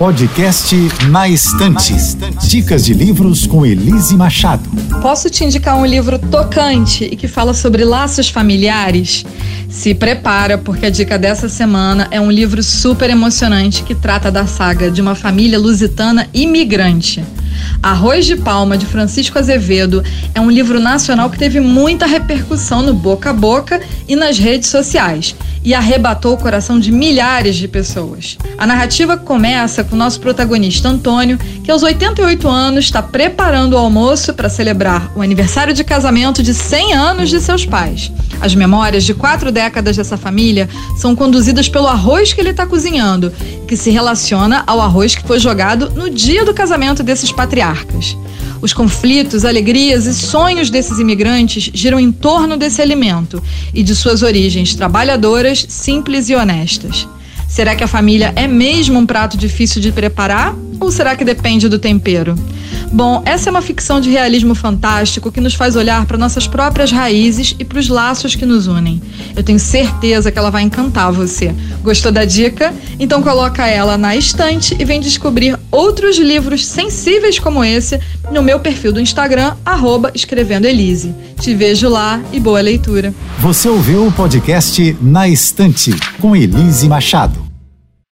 Podcast Na Estante. Dicas de livros com Elise Machado. Posso te indicar um livro tocante e que fala sobre laços familiares? Se prepara, porque a dica dessa semana é um livro super emocionante que trata da saga de uma família lusitana imigrante. Arroz de Palma, de Francisco Azevedo, é um livro nacional que teve muita repercussão no boca a boca e nas redes sociais e arrebatou o coração de milhares de pessoas. A narrativa começa com nosso protagonista Antônio, que aos 88 anos está preparando o almoço para celebrar o aniversário de casamento de 100 anos de seus pais. As memórias de quatro décadas dessa família são conduzidas pelo arroz que ele está cozinhando, que se relaciona ao arroz que foi jogado no dia do casamento desses patriarcas. Os conflitos, alegrias e sonhos desses imigrantes giram em torno desse alimento e de suas origens trabalhadoras, simples e honestas. Será que a família é mesmo um prato difícil de preparar ou será que depende do tempero? Bom, essa é uma ficção de realismo fantástico que nos faz olhar para nossas próprias raízes e para os laços que nos unem. Eu tenho certeza que ela vai encantar você. Gostou da dica? Então coloca ela na estante e vem descobrir outros livros sensíveis como esse no meu perfil do Instagram, arroba escrevendo Elise. Te vejo lá e boa leitura. Você ouviu o podcast Na Estante, com Elise Machado.